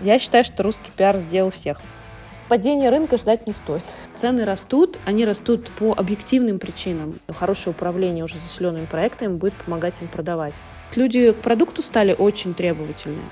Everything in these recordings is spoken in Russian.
Я считаю, что русский пиар сделал всех. Падение рынка ждать не стоит. Цены растут, они растут по объективным причинам. Хорошее управление уже заселенными проектами будет помогать им продавать. Люди к продукту стали очень требовательны.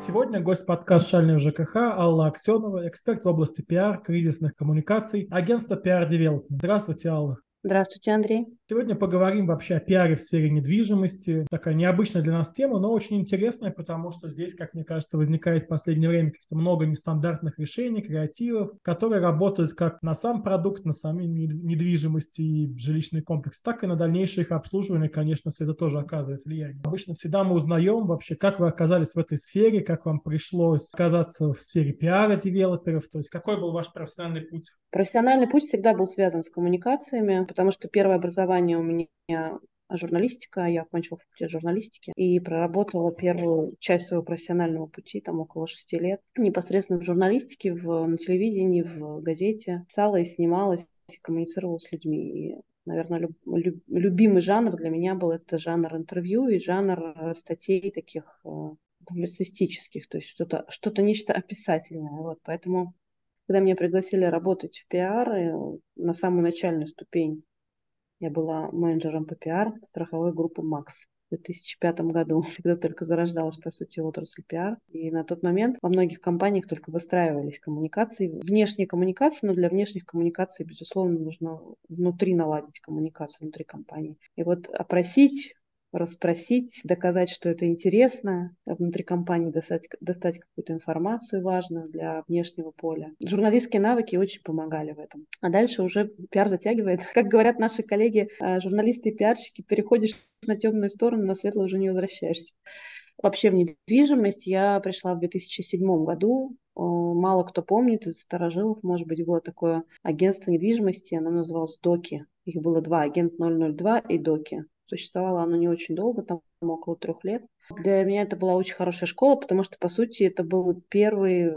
Сегодня гость подкаст «Шальный ЖКХ» Алла Аксенова, эксперт в области пиар, кризисных коммуникаций, агентство PR Development. Здравствуйте, Алла. Здравствуйте, Андрей. Сегодня поговорим вообще о пиаре в сфере недвижимости. Такая необычная для нас тема, но очень интересная, потому что здесь, как мне кажется, возникает в последнее время каких-то много нестандартных решений, креативов, которые работают как на сам продукт, на сами недвижимости и жилищный комплекс, так и на дальнейшее их обслуживание, конечно, все это тоже оказывает влияние. Обычно всегда мы узнаем вообще, как вы оказались в этой сфере, как вам пришлось оказаться в сфере пиара девелоперов, то есть какой был ваш профессиональный путь? Профессиональный путь всегда был связан с коммуникациями, потому что первое образование у меня журналистика, я окончила факультет журналистики и проработала первую часть своего профессионального пути, там около шести лет, непосредственно в журналистике, в, на телевидении, в газете. Писала и снималась, и коммуницировала с людьми. И, наверное, люб, люб, любимый жанр для меня был это жанр интервью и жанр э, статей таких э, публицистических, то есть что-то, что-то нечто описательное. Вот, поэтому когда меня пригласили работать в пиар э, на самую начальную ступень, я была менеджером по пиар страховой группы «Макс» в 2005 году, когда только зарождалась, по сути, отрасль пиар. И на тот момент во многих компаниях только выстраивались коммуникации, внешние коммуникации, но для внешних коммуникаций, безусловно, нужно внутри наладить коммуникацию, внутри компании. И вот опросить расспросить, доказать, что это интересно, внутри компании достать, достать какую-то информацию важную для внешнего поля. Журналистские навыки очень помогали в этом. А дальше уже пиар затягивает. Как говорят наши коллеги, э, журналисты и пиарщики, переходишь на темную сторону, на светлую уже не возвращаешься. Вообще в недвижимость я пришла в 2007 году. Мало кто помнит из старожилов, может быть, было такое агентство недвижимости, оно называлось ДОКИ. Их было два, агент 002 и ДОКИ. Существовало оно не очень долго, там около трех лет. Для меня это была очень хорошая школа, потому что, по сути, это был первый,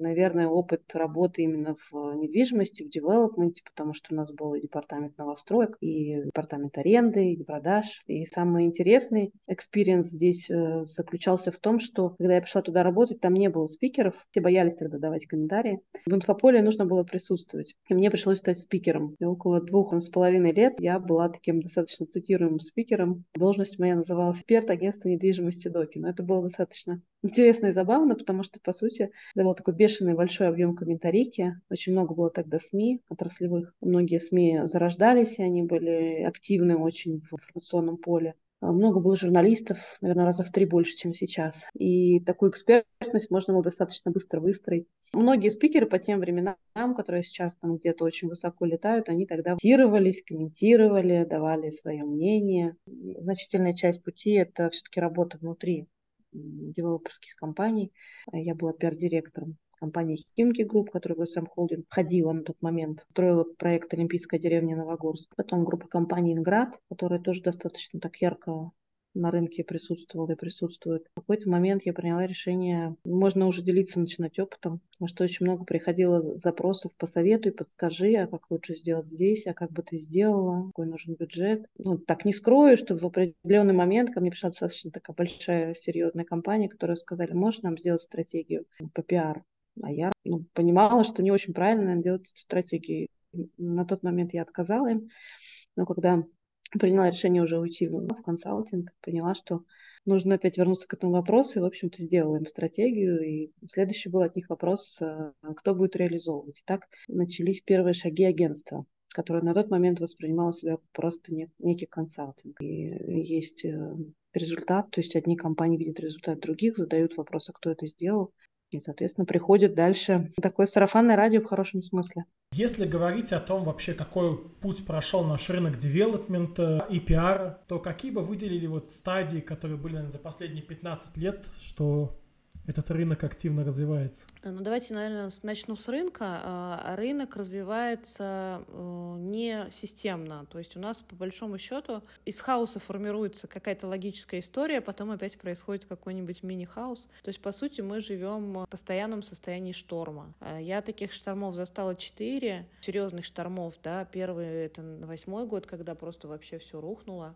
наверное, опыт работы именно в недвижимости, в девелопменте, потому что у нас был и департамент новостроек, и департамент аренды, и продаж. И самый интересный experience здесь э, заключался в том, что когда я пришла туда работать, там не было спикеров, все боялись тогда давать комментарии. В инфополе нужно было присутствовать. И мне пришлось стать спикером. И около двух с половиной лет я была таким достаточно цитируемым спикером. Должность моя называлась эксперт агентства недвижимости стоимости доки. Но это было достаточно интересно и забавно, потому что, по сути, это был такой бешеный большой объем комментарийки. Очень много было тогда СМИ отраслевых. Многие СМИ зарождались, и они были активны очень в информационном поле. А, много было журналистов, наверное, раза в три больше, чем сейчас. И такую экспертность можно было достаточно быстро выстроить. Многие спикеры по тем временам, которые сейчас там где-то очень высоко летают, они тогда комментировались, комментировали, давали свое мнение. Значительная часть пути – это все-таки работа внутри девелоперских компаний. Я была пиар-директором компания Химки Групп, которая в сам холдинг входила на тот момент, строила проект Олимпийская деревня Новогорск. Потом группа компаний Инград, которая тоже достаточно так ярко на рынке присутствовал и присутствует. В какой-то момент я приняла решение, можно уже делиться, начинать опытом, потому что очень много приходило запросов по совету и подскажи, а как лучше сделать здесь, а как бы ты сделала, какой нужен бюджет. Ну, так не скрою, что в определенный момент ко мне пришла достаточно такая большая, серьезная компания, которая сказали, можешь нам сделать стратегию по пиару? А я ну, понимала, что не очень правильно делать стратегии. На тот момент я отказала им, но когда приняла решение уже уйти в, консалтинг, поняла, что нужно опять вернуться к этому вопросу, и, в общем-то, сделала им стратегию, и следующий был от них вопрос, а, кто будет реализовывать. И так начались первые шаги агентства которое на тот момент воспринимало себя просто не, некий консалтинг. И есть э, результат, то есть одни компании видят результат других, задают вопрос, а кто это сделал. И, соответственно, приходит дальше такое сарафанное радио в хорошем смысле. Если говорить о том вообще, какой путь прошел наш рынок девелопмента и пиара, то какие бы выделили вот стадии, которые были наверное, за последние 15 лет, что этот рынок активно развивается? Ну, давайте, наверное, начну с рынка. А, рынок развивается э, не системно. То есть у нас, по большому счету, из хаоса формируется какая-то логическая история, потом опять происходит какой-нибудь мини-хаос. То есть, по сути, мы живем в постоянном состоянии шторма. А, я таких штормов застала четыре, серьезных штормов, да. Первый — это восьмой год, когда просто вообще все рухнуло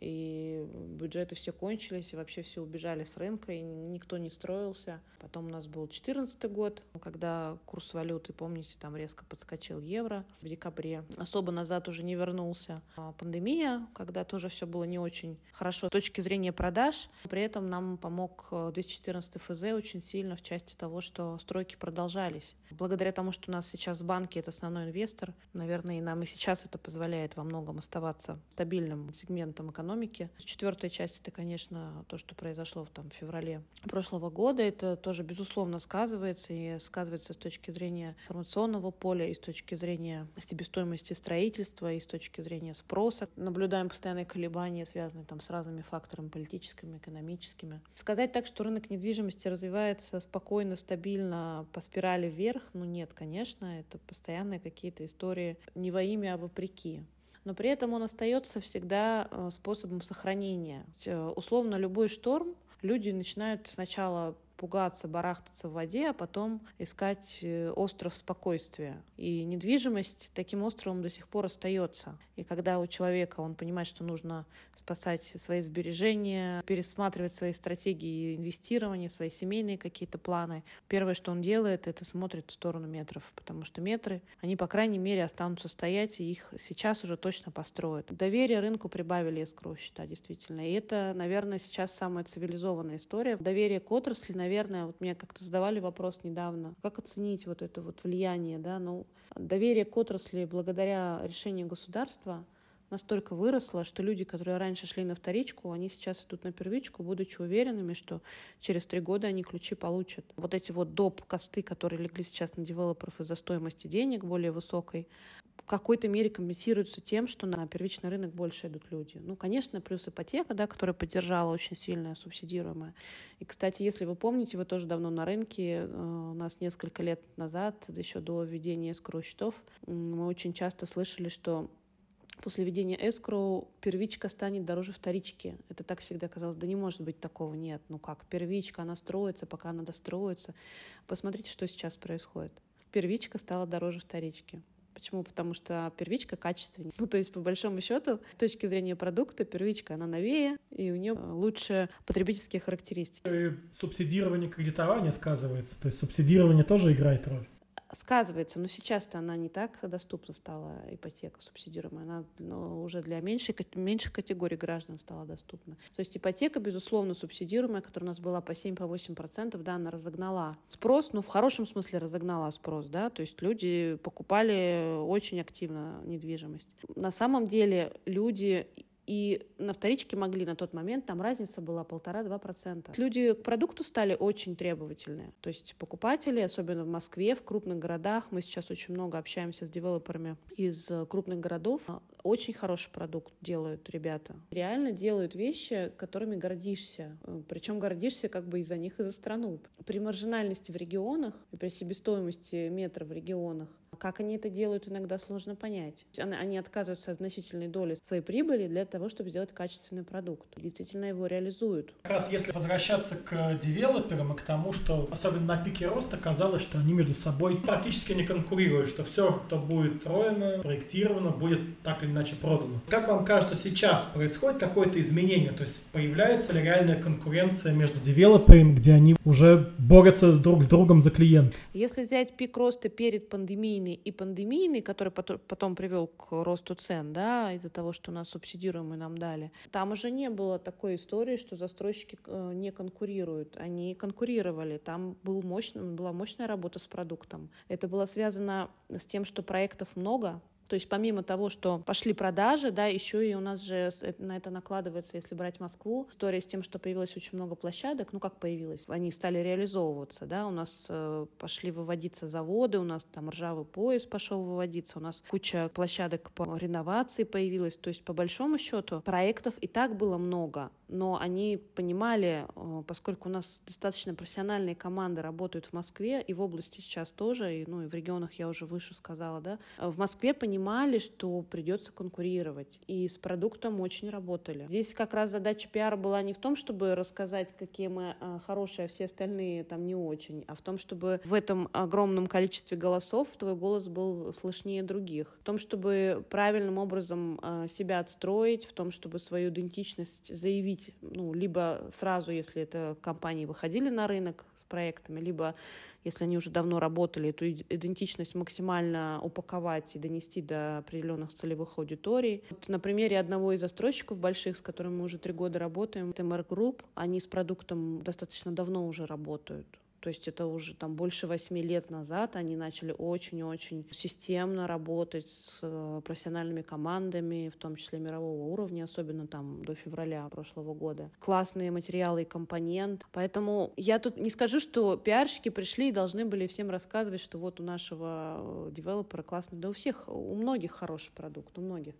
и бюджеты все кончились, и вообще все убежали с рынка, и никто не строился. Потом у нас был 2014 год, когда курс валюты, помните, там резко подскочил евро в декабре. Особо назад уже не вернулся. А пандемия, когда тоже все было не очень хорошо с точки зрения продаж. При этом нам помог 214 э, ФЗ очень сильно в части того, что стройки продолжались. Благодаря тому, что у нас сейчас банки — это основной инвестор, наверное, и нам и сейчас это позволяет во многом оставаться стабильным сегментом экономики. Четвертая часть — это, конечно, то, что произошло там, в феврале прошлого года. Это тоже, безусловно, сказывается, и сказывается с точки зрения информационного поля, и с точки зрения себестоимости строительства, и с точки зрения спроса. Наблюдаем постоянные колебания, связанные там, с разными факторами политическими, экономическими. Сказать так, что рынок недвижимости развивается спокойно, стабильно, по спирали вверх, ну нет, конечно, это постоянные какие-то истории не во имя, а вопреки но при этом он остается всегда э, способом сохранения. Э, условно, любой шторм люди начинают сначала пугаться, барахтаться в воде, а потом искать э, остров спокойствия. И недвижимость таким островом до сих пор остается. И когда у человека он понимает, что нужно спасать свои сбережения, пересматривать свои стратегии инвестирования, свои семейные какие-то планы, первое, что он делает, это смотрит в сторону метров, потому что метры, они, по крайней мере, останутся стоять, и их сейчас уже точно построят. Доверие рынку прибавили escrow счета, действительно. И это, наверное, сейчас самая цивилизованная история. Доверие к отрасли, наверное, наверное, вот мне как-то задавали вопрос недавно, как оценить вот это вот влияние, да, ну, доверие к отрасли благодаря решению государства настолько выросло, что люди, которые раньше шли на вторичку, они сейчас идут на первичку, будучи уверенными, что через три года они ключи получат. Вот эти вот доп. косты, которые легли сейчас на девелоперов из-за стоимости денег более высокой, какой-то мере компенсируются тем, что на первичный рынок больше идут люди. Ну, конечно, плюс ипотека, да, которая поддержала очень сильная субсидируемая. И, кстати, если вы помните, вы тоже давно на рынке, э, у нас несколько лет назад, еще до введения escrow счетов, мы очень часто слышали, что после введения escrow первичка станет дороже вторички. Это так всегда казалось. Да не может быть такого. Нет. Ну как? Первичка, она строится, пока она достроится. Посмотрите, что сейчас происходит. Первичка стала дороже вторички. Почему? Потому что первичка качественнее. Ну, то есть, по большому счету, с точки зрения продукта, первичка, она новее, и у нее лучше потребительские характеристики. И субсидирование кредитования сказывается. То есть, субсидирование тоже играет роль сказывается, но сейчас-то она не так доступна стала, ипотека субсидируемая, она ну, уже для меньшей, меньших категорий граждан стала доступна. То есть ипотека, безусловно, субсидируемая, которая у нас была по 7-8%, да, она разогнала спрос, ну, в хорошем смысле разогнала спрос, да, то есть люди покупали очень активно недвижимость. На самом деле люди и на вторичке могли на тот момент, там разница была полтора-два процента. Люди к продукту стали очень требовательные. То есть покупатели, особенно в Москве, в крупных городах, мы сейчас очень много общаемся с девелоперами из крупных городов, очень хороший продукт делают ребята. Реально делают вещи, которыми гордишься. Причем гордишься как бы и за них, и за страну. При маржинальности в регионах, и при себестоимости метра в регионах как они это делают, иногда сложно понять. Они отказываются от значительной доли своей прибыли для того, чтобы сделать качественный продукт. Действительно его реализуют. Как раз если возвращаться к девелоперам и к тому, что особенно на пике роста казалось, что они между собой практически не конкурируют, что все, что будет строено, проектировано, будет так или иначе продано. Как вам кажется, сейчас происходит какое-то изменение? То есть появляется ли реальная конкуренция между девелоперами, где они уже борются друг с другом за клиент? Если взять пик роста перед пандемийной пандемийный и пандемийный, который потом привел к росту цен, да, из-за того, что нас субсидируемые нам дали, там уже не было такой истории, что застройщики э, не конкурируют. Они конкурировали. Там был мощный, была мощная работа с продуктом. Это было связано с тем, что проектов много, то есть помимо того, что пошли продажи, да, еще и у нас же на это накладывается, если брать Москву, история с тем, что появилось очень много площадок, ну как появилось, они стали реализовываться, да, у нас э, пошли выводиться заводы, у нас там ржавый пояс пошел выводиться, у нас куча площадок по реновации появилась, то есть по большому счету проектов и так было много, но они понимали, э, поскольку у нас достаточно профессиональные команды работают в Москве и в области сейчас тоже, и, ну и в регионах я уже выше сказала, да, в Москве понимали, понимали, что придется конкурировать, и с продуктом очень работали. Здесь как раз задача пиара была не в том, чтобы рассказать, какие мы а, хорошие, а все остальные там не очень, а в том, чтобы в этом огромном количестве голосов твой голос был слышнее других, в том, чтобы правильным образом а, себя отстроить, в том, чтобы свою идентичность заявить, ну, либо сразу, если это компании выходили на рынок с проектами, либо если они уже давно работали, эту идентичность максимально упаковать и донести до определенных целевых аудиторий. Вот на примере одного из застройщиков больших, с которым мы уже три года работаем, это Group, они с продуктом достаточно давно уже работают. То есть это уже там больше восьми лет назад они начали очень-очень системно работать с э, профессиональными командами, в том числе мирового уровня, особенно там до февраля прошлого года. Классные материалы и компонент. Поэтому я тут не скажу, что пиарщики пришли и должны были всем рассказывать, что вот у нашего э, девелопера классный. Да у всех, у многих хороший продукт, у многих.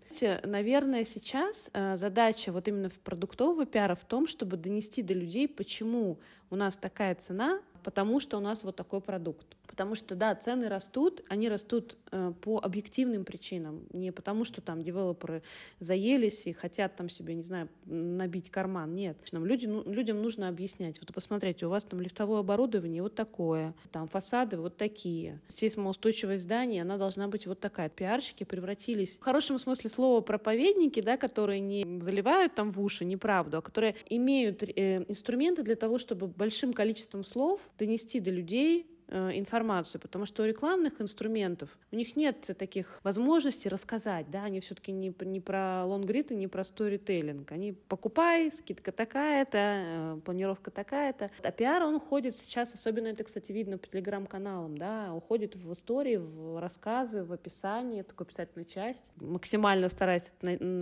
Наверное, сейчас э, задача вот именно в продуктового пиара в том, чтобы донести до людей, почему у нас такая цена, потому что у нас вот такой продукт. Потому что, да, цены растут, они растут э, по объективным причинам, не потому что там девелоперы заелись и хотят там себе, не знаю, набить карман. Нет. Нам люди, ну, людям нужно объяснять. Вот посмотрите, у вас там лифтовое оборудование вот такое, там фасады вот такие. Сейсмоустойчивость здания, она должна быть вот такая. Пиарщики превратились в хорошем смысле слова проповедники, да, которые не заливают там в уши неправду, а которые имеют э, инструменты для того, чтобы большим количеством слов донести до людей информацию, потому что у рекламных инструментов у них нет таких возможностей рассказать, да, они все-таки не, не про лонгрид и не про сторителлинг. Они покупай, скидка такая-то, э, планировка такая-то. А пиар, он уходит сейчас, особенно это, кстати, видно по телеграм-каналам, да, уходит в истории, в рассказы, в описание, такую писательную часть, максимально стараясь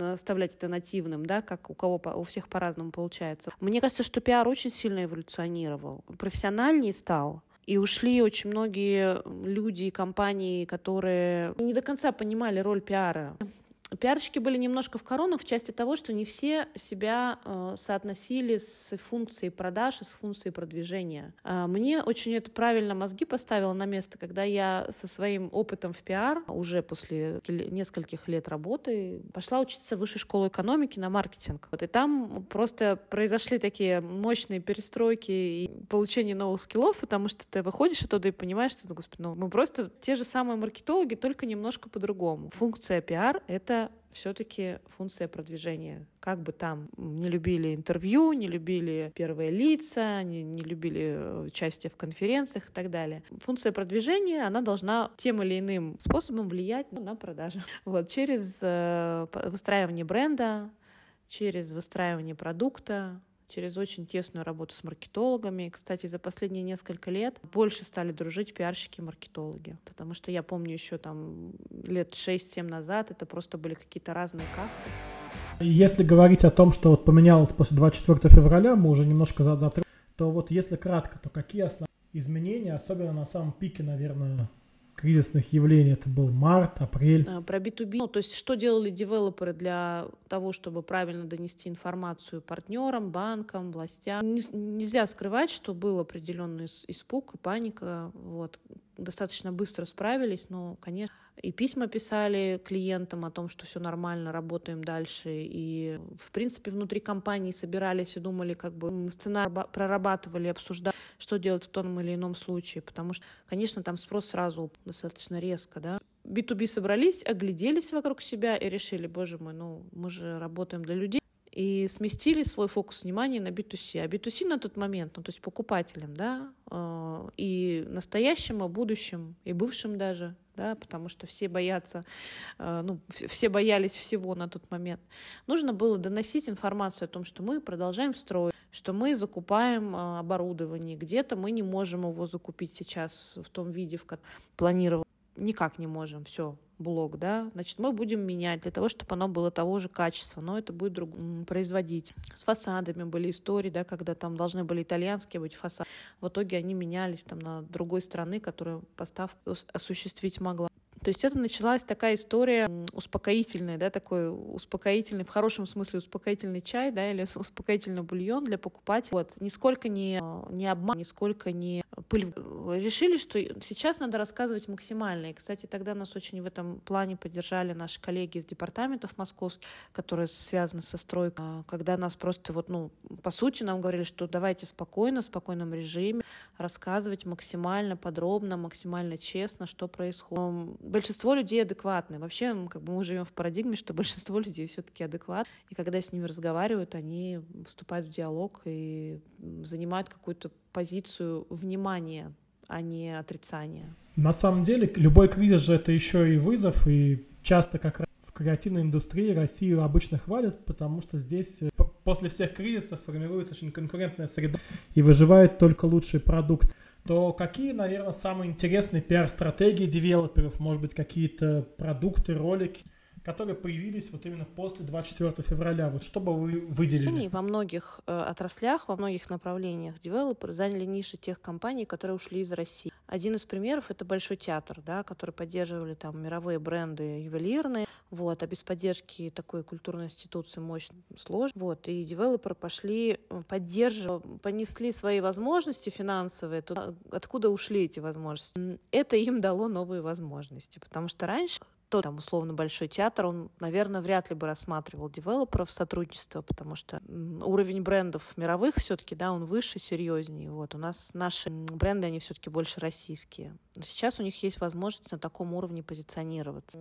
оставлять это нативным, да, как у кого, у всех по-разному получается. Мне кажется, что пиар очень сильно эволюционировал, профессиональнее стал, и ушли очень многие люди и компании, которые не до конца понимали роль пиара. Пиарщики были немножко в коронах в части того, что не все себя э, соотносили с функцией продаж и с функцией продвижения. Э, мне очень это правильно мозги поставило на место, когда я со своим опытом в пиар уже после нескольких лет работы пошла учиться в высшей школу экономики на маркетинг. Вот, и там просто произошли такие мощные перестройки и получение новых скиллов, потому что ты выходишь оттуда и понимаешь, что, ну, господи, ну, мы просто те же самые маркетологи, только немножко по-другому. Функция пиар — это все-таки функция продвижения. Как бы там не любили интервью, не любили первые лица, не, не любили э, участие в конференциях и так далее. Функция продвижения, она должна тем или иным способом влиять на продажи. Вот, через э, выстраивание бренда, через выстраивание продукта, через очень тесную работу с маркетологами. Кстати, за последние несколько лет больше стали дружить пиарщики-маркетологи, потому что я помню еще там лет 6-7 назад это просто были какие-то разные касты. Если говорить о том, что вот поменялось после 24 февраля, мы уже немножко задаты, то вот если кратко, то какие основные изменения, особенно на самом пике, наверное, кризисных явлений. Это был март, апрель. Про B2B, ну, то есть что делали девелоперы для того, чтобы правильно донести информацию партнерам, банкам, властям. Не, нельзя скрывать, что был определенный испуг и паника. Вот. Достаточно быстро справились, но, конечно, и письма писали клиентам о том, что все нормально, работаем дальше. И, в принципе, внутри компании собирались и думали, как бы сценарий прорабатывали, обсуждали, что делать в том или ином случае. Потому что, конечно, там спрос сразу достаточно резко, да. B2B собрались, огляделись вокруг себя и решили, боже мой, ну мы же работаем для людей, и сместили свой фокус внимания на B2C. А B2C на тот момент, ну, то есть покупателям, да, э, и настоящим, и будущим, и бывшим даже, да, потому что все боятся, э, ну, все боялись всего на тот момент. Нужно было доносить информацию о том, что мы продолжаем строить, что мы закупаем э, оборудование, где-то мы не можем его закупить сейчас в том виде, в котором планировали. Никак не можем, все, блок, да, значит, мы будем менять для того, чтобы оно было того же качества, но это будет друг... производить. С фасадами были истории, да, когда там должны были итальянские быть фасады. В итоге они менялись там на другой страны, которая поставку осуществить могла. То есть это началась такая история успокоительная, да, такой успокоительный, в хорошем смысле успокоительный чай, да, или успокоительный бульон для покупателей. Вот, нисколько не, не обман, нисколько не пыль. Решили, что сейчас надо рассказывать максимально. И, кстати, тогда нас очень в этом плане поддержали наши коллеги из департаментов московских, которые связаны со стройкой, а, когда нас просто вот, ну, по сути, нам говорили, что давайте спокойно, в спокойном режиме рассказывать максимально подробно, максимально честно, что происходит. Большинство людей адекватны. Вообще, как бы мы живем в парадигме, что большинство людей все-таки адекватны. И когда с ними разговаривают, они вступают в диалог и занимают какую-то позицию внимания, а не отрицания. На самом деле, любой кризис же это еще и вызов, и часто как раз в креативной индустрии Россию обычно хвалят, потому что здесь э, после всех кризисов формируется очень конкурентная среда и выживает только лучший продукт. То какие, наверное, самые интересные пиар-стратегии девелоперов, может быть, какие-то продукты, ролики – которые появились вот именно после 24 февраля. Вот что бы вы выделили? Они во многих э, отраслях, во многих направлениях девелоперы заняли ниши тех компаний, которые ушли из России. Один из примеров — это Большой театр, да, который поддерживали там мировые бренды ювелирные, вот, а без поддержки такой культурной институции мощно сложно. Вот, и девелоперы пошли э, поддерживать, понесли свои возможности финансовые, туда, откуда ушли эти возможности. Это им дало новые возможности, потому что раньше то там условно большой театр, он, наверное, вряд ли бы рассматривал девелоперов сотрудничество, потому что уровень брендов мировых все-таки, да, он выше, серьезнее. Вот у нас наши бренды, они все-таки больше российские. Сейчас у них есть возможность на таком уровне позиционироваться.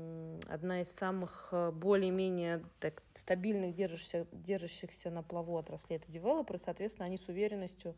Одна из самых э, более-менее так, стабильных, держащихся, держащихся на плаву отраслей это девелоперы, соответственно, они с уверенностью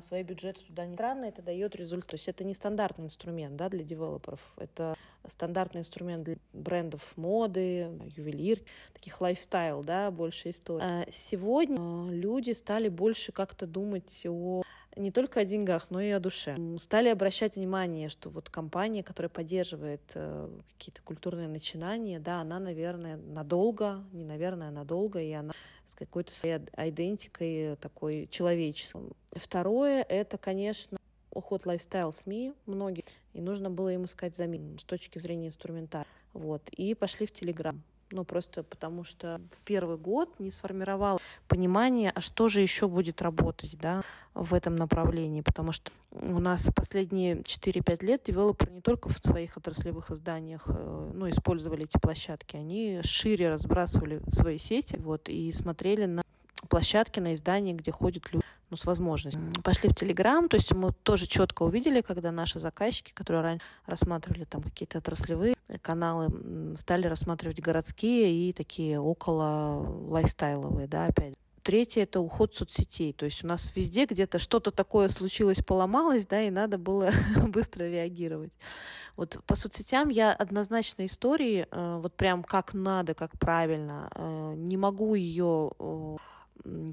свои бюджеты туда не странно, это дает результат. То есть это не стандартный инструмент да, для девелоперов, это стандартный инструмент для брендов моды, ювелир, таких лайфстайл, да, больше истории. А сегодня а, люди стали больше как-то думать о не только о деньгах, но и о душе. Стали обращать внимание, что вот компания, которая поддерживает э, какие-то культурные начинания, да, она, наверное, надолго, не наверное, а надолго, и она с какой-то своей идентикой такой человеческой. Второе — это, конечно, уход лайфстайл СМИ многие, и нужно было им искать замену с точки зрения инструментария. Вот, и пошли в Телеграм. Ну, просто потому что в первый год не сформировал понимание, а что же еще будет работать, да, в этом направлении, потому что у нас последние 4-5 лет девелоперы не только в своих отраслевых изданиях э, ну, использовали эти площадки, они шире разбрасывали свои сети вот, и смотрели на площадки, на издания, где ходят люди ну, с возможностью. Пошли в Телеграм, то есть мы тоже четко увидели, когда наши заказчики, которые раньше рассматривали там какие-то отраслевые каналы, стали рассматривать городские и такие около лайфстайловые, да, опять. Третье — это уход соцсетей. То есть у нас везде где-то что-то такое случилось, поломалось, да, и надо было быстро реагировать. Вот по соцсетям я однозначно истории, э, вот прям как надо, как правильно, э, не могу ее э,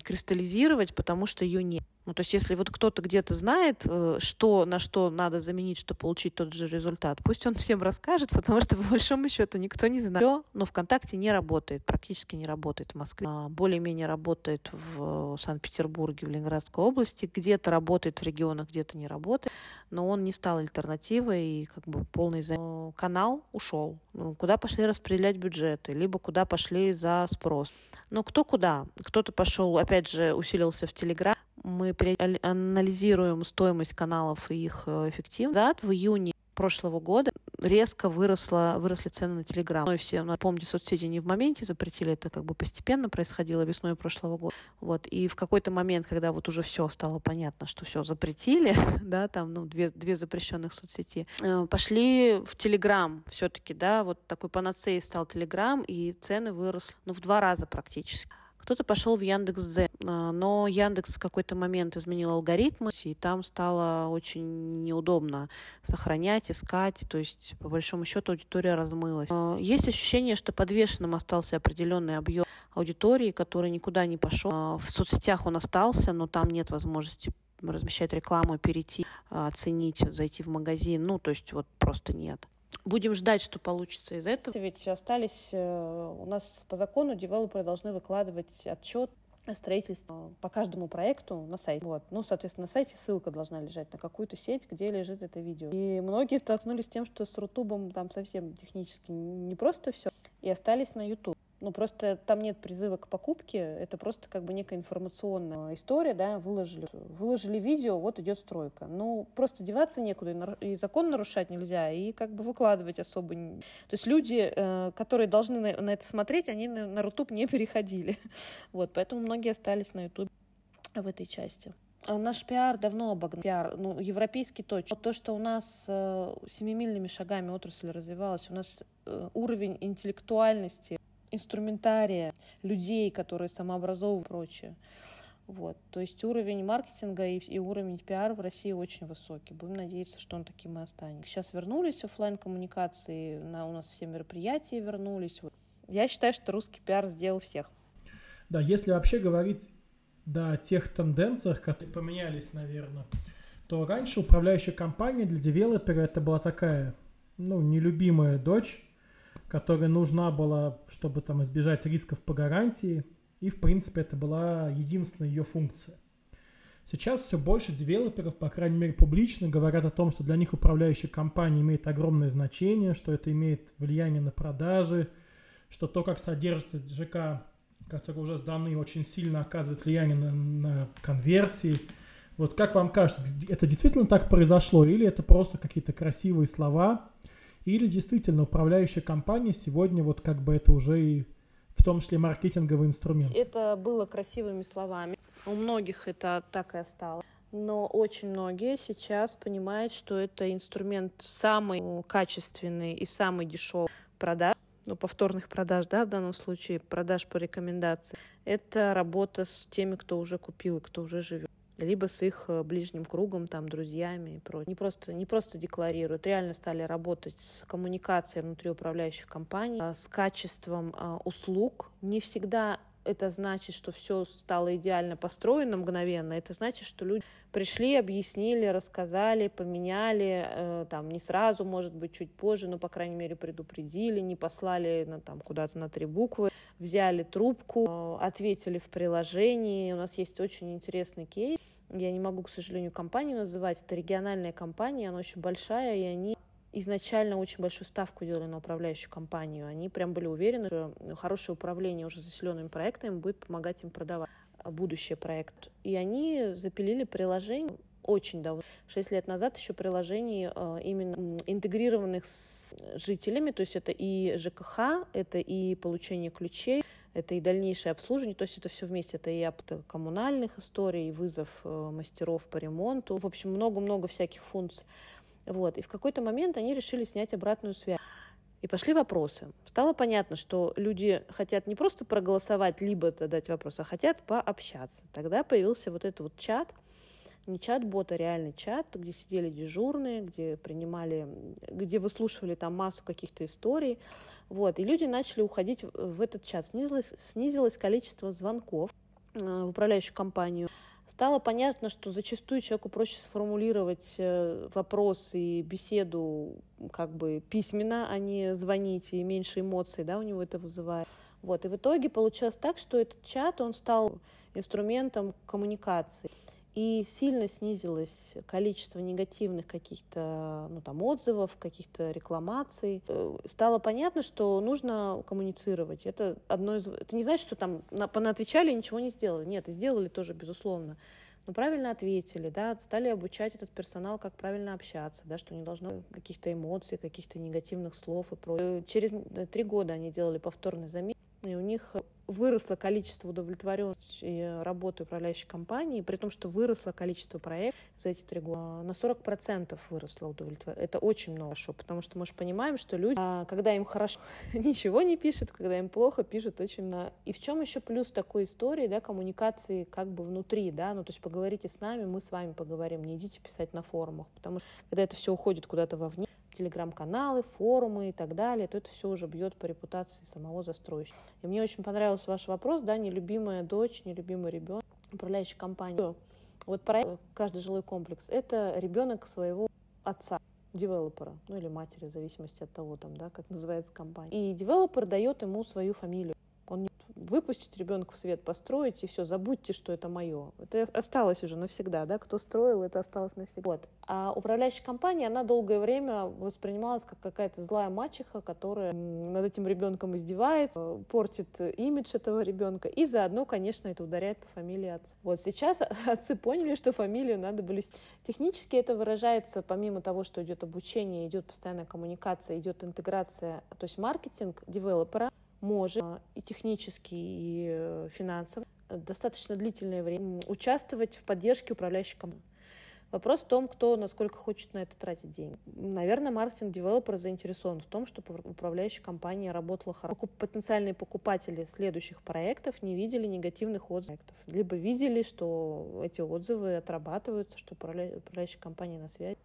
кристаллизировать, потому что ее нет. Ну, то есть, если вот кто-то где-то знает, э, что на что надо заменить, чтобы получить тот же результат, пусть он всем расскажет, потому что, по большому счету, никто не знает. Но ВКонтакте не работает, практически не работает в Москве. А, более-менее работает в Санкт-Петербурге, в Ленинградской области. Где-то работает в регионах, где-то не работает. Но он не стал альтернативой, и как бы полный за... канал ушел. Ну, куда пошли распределять бюджеты, либо куда пошли за спрос. Но кто куда? Кто-то пошел, опять же, усилился в Телеграм, мы анализируем стоимость каналов и их э, эффективность. В июне прошлого года резко выросла, выросли цены на Телеграм. И все, напомню, соцсети не в моменте запретили, это как бы постепенно происходило весной прошлого года. Вот, и в какой-то момент, когда вот уже все стало понятно, что все запретили, да, там, ну, две, две запрещенных соцсети, э, пошли в Телеграм все-таки, да, вот такой панацеей стал Телеграм, и цены выросли, ну, в два раза практически. Кто-то пошел в Яндекс.Дзен, а, но Яндекс в какой-то момент изменил алгоритмы, и там стало очень неудобно сохранять, искать, то есть по большому счету аудитория размылась. А, есть ощущение, что подвешенным остался определенный объем аудитории, который никуда не пошел. А, в соцсетях он остался, но там нет возможности размещать рекламу, перейти, оценить, зайти в магазин. Ну, то есть вот просто нет. Будем ждать, что получится из этого. Ведь остались, э, у нас по закону девелоперы должны выкладывать отчет строительство по каждому проекту на сайте. Вот. Ну, соответственно, на сайте ссылка должна лежать на какую-то сеть, где лежит это видео. И многие столкнулись с тем, что с Рутубом там совсем технически не просто все, и остались на YouTube. Ну, просто там нет призыва к покупке, это просто как бы некая информационная история, да, выложили, выложили видео, вот идет стройка. Ну, просто деваться некуда, и закон нарушать нельзя, и как бы выкладывать особо... То есть люди, э, которые должны на это смотреть, они на Рутуб не переходили. Вот, поэтому многие остались на YouTube в этой части. А наш пиар давно обогнал пиар, ну, европейский точно. То, что у нас э, семимильными шагами отрасль развивалась, у нас э, уровень интеллектуальности инструментария людей, которые самообразовывают и прочее. Вот. То есть уровень маркетинга и, и уровень пиар в России очень высокий. Будем надеяться, что он таким и останется. Сейчас вернулись офлайн коммуникации на, у нас все мероприятия вернулись. Вот. Я считаю, что русский пиар сделал всех. Да, если вообще говорить да, о тех тенденциях, которые поменялись, наверное, то раньше управляющая компания для девелопера это была такая, ну, нелюбимая дочь, которая нужна была, чтобы там избежать рисков по гарантии, и, в принципе, это была единственная ее функция. Сейчас все больше девелоперов, по крайней мере, публично говорят о том, что для них управляющая компания имеет огромное значение, что это имеет влияние на продажи, что то, как содержится ЖК, которые уже сданы, очень сильно оказывает влияние на, на конверсии. Вот как вам кажется, это действительно так произошло или это просто какие-то красивые слова, или действительно управляющая компания сегодня вот как бы это уже и в том числе маркетинговый инструмент? Это было красивыми словами. У многих это так и осталось. Но очень многие сейчас понимают, что это инструмент самый качественный и самый дешевый продаж, ну, повторных продаж, да, в данном случае, продаж по рекомендации. Это работа с теми, кто уже купил кто уже живет либо с их э, ближним кругом, там, друзьями и прочее. Не просто, не просто декларируют, реально стали работать с коммуникацией внутри управляющих компаний, а, с качеством а, услуг. Не всегда это значит, что все стало идеально построено мгновенно. Это значит, что люди пришли, объяснили, рассказали, поменяли, э, там не сразу, может быть, чуть позже, но, по крайней мере, предупредили, не послали на, там, куда-то на три буквы, взяли трубку, э, ответили в приложении. У нас есть очень интересный кейс. Я не могу, к сожалению, компанию называть. Это региональная компания, она очень большая, и они изначально очень большую ставку делали на управляющую компанию. Они прям были уверены, что хорошее управление уже заселенными проектами будет помогать им продавать будущий проект. И они запилили приложение очень давно. Шесть лет назад еще приложений э, именно интегрированных с жителями, то есть это и ЖКХ, это и получение ключей, это и дальнейшее обслуживание, то есть это все вместе, это и апт коммунальных историй, и вызов э, мастеров по ремонту, в общем, много-много всяких функций. Вот. И в какой-то момент они решили снять обратную связь. И пошли вопросы. Стало понятно, что люди хотят не просто проголосовать, либо задать вопрос, а хотят пообщаться. Тогда появился вот этот вот чат, не чат-бот, а реальный чат, где сидели дежурные, где принимали, где выслушивали там массу каких-то историй. Вот. И люди начали уходить в этот чат. Снизилось, снизилось количество звонков э, в управляющую компанию стало понятно, что зачастую человеку проще сформулировать э, вопрос и беседу как бы письменно, а не звонить, и меньше эмоций да, у него это вызывает. Вот. И в итоге получилось так, что этот чат, он стал инструментом коммуникации и сильно снизилось количество негативных каких-то ну, там, отзывов, каких-то рекламаций. Э, стало понятно, что нужно коммуницировать. Это одно из... Это не значит, что там понаотвечали и ничего не сделали. Нет, сделали тоже, безусловно. Но правильно ответили, да, стали обучать этот персонал, как правильно общаться, да, что не должно каких-то эмоций, каких-то негативных слов и прочее. Через э, три года они делали повторный замер, и у них выросло количество удовлетворенности работы управляющей компании, при том, что выросло количество проектов за эти три года. На 40% выросло удовлетворение. Это очень много, потому что мы же понимаем, что люди, а, когда им хорошо, ничего не пишут, когда им плохо, пишут очень много. И в чем еще плюс такой истории, да, коммуникации как бы внутри, да, ну то есть поговорите с нами, мы с вами поговорим, не идите писать на форумах, потому что когда это все уходит куда-то вовне, телеграм-каналы, форумы и так далее, то это все уже бьет по репутации самого застройщика. И мне очень понравился ваш вопрос, да, нелюбимая дочь, нелюбимый ребенок, управляющий компанией. Вот проект «Каждый жилой комплекс» — это ребенок своего отца, девелопера, ну или матери, в зависимости от того, там, да, как называется компания. И девелопер дает ему свою фамилию. Выпустить ребенка в свет, построить, и все, забудьте, что это мое. Это осталось уже навсегда, да, кто строил, это осталось навсегда. Вот. А управляющая компания, она долгое время воспринималась как какая-то злая мачеха, которая над этим ребенком издевается, портит имидж этого ребенка, и заодно, конечно, это ударяет по фамилии отца. Вот сейчас отцы поняли, что фамилию надо блюсти. Технически это выражается, помимо того, что идет обучение, идет постоянная коммуникация, идет интеграция, то есть маркетинг девелопера, может и технически, и э, финансово достаточно длительное время участвовать в поддержке управляющей команды. Вопрос в том, кто насколько хочет на это тратить деньги. Наверное, маркетинг-девелопер заинтересован в том, чтобы управляющая компания работала хорошо. Потенциальные покупатели следующих проектов не видели негативных отзывов. Либо видели, что эти отзывы отрабатываются, что управляющая компания на связи.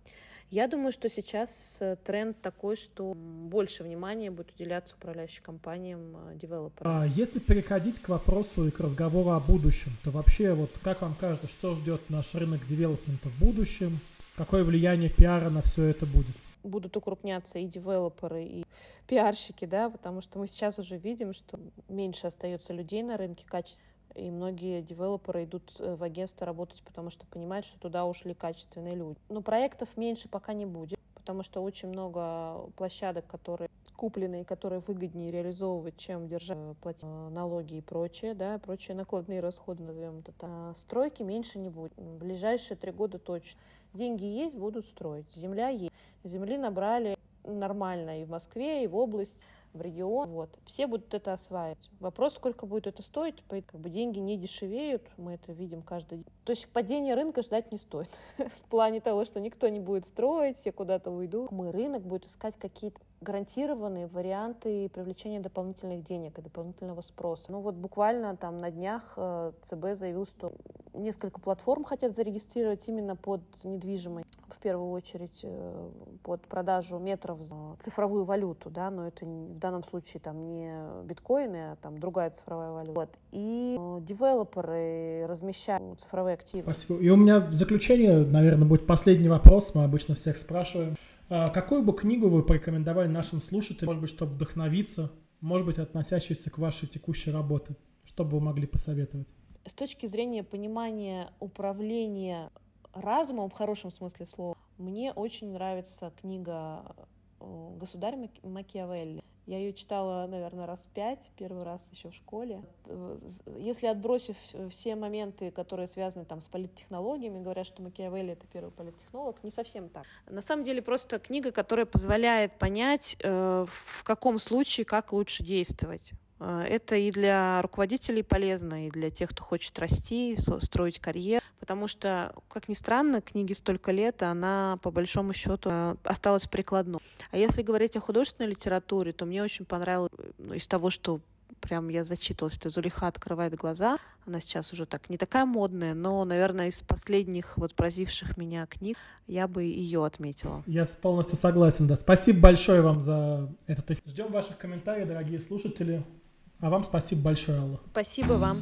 Я думаю, что сейчас э, тренд такой, что больше внимания будет уделяться управляющим компаниям, э, девелоперам. А если переходить к вопросу и к разговору о будущем, то вообще вот как вам кажется, что ждет наш рынок девелопмента в будущем? Какое влияние пиара на все это будет? будут укрупняться и девелоперы, и пиарщики, да, потому что мы сейчас уже видим, что меньше остается людей на рынке качественных и многие девелоперы идут э, в агентство работать, потому что понимают, что туда ушли качественные люди. Но проектов меньше пока не будет, потому что очень много площадок, которые купленные, которые выгоднее реализовывать, чем держать э, платить э, налоги и прочее, да, прочие накладные расходы, назовем это так. А стройки меньше не будет. В ближайшие три года точно. Деньги есть, будут строить. Земля есть. Земли набрали нормально и в Москве, и в области в регион. Вот. Все будут это осваивать. Вопрос, сколько будет это стоить. Как бы деньги не дешевеют, мы это видим каждый день. То есть падение рынка ждать не стоит. в плане того, что никто не будет строить, все куда-то уйдут. Мы рынок будет искать какие-то гарантированные варианты привлечения дополнительных денег и дополнительного спроса. Ну вот буквально там на днях э, ЦБ заявил, что несколько платформ хотят зарегистрировать именно под недвижимость, в первую очередь э, под продажу метров цифровую валюту, да, но это в данном случае там не биткоины, а там другая цифровая валюта. Вот. И э, девелоперы размещают цифровые активы. Спасибо. И у меня в заключение, наверное, будет последний вопрос, мы обычно всех спрашиваем. А какую бы книгу вы порекомендовали нашим слушателям, может быть, чтобы вдохновиться, может быть, относящейся к вашей текущей работе? Что бы вы могли посоветовать? С точки зрения понимания управления разумом в хорошем смысле слова, мне очень нравится книга «Государь Макиавелли». Я ее читала, наверное, раз пять, первый раз еще в школе. Если отбросив все моменты, которые связаны там с политтехнологиями, говорят, что Макиавелли — это первый политтехнолог, не совсем так. На самом деле просто книга, которая позволяет понять, э, в каком случае как лучше действовать. Э, это и для руководителей полезно, и для тех, кто хочет расти, строить карьеру. Потому что, как ни странно, книги столько лет, она по большому счету э, осталась прикладной. А если говорить о художественной литературе, то мне очень понравилось ну, из того, что прям я зачитывалась, это Зулиха открывает глаза. Она сейчас уже так не такая модная, но, наверное, из последних вот поразивших меня книг я бы ее отметила. Я полностью согласен, да. Спасибо большое вам за этот эфир. Ждем ваших комментариев, дорогие слушатели. А вам спасибо большое, Алла. Спасибо вам.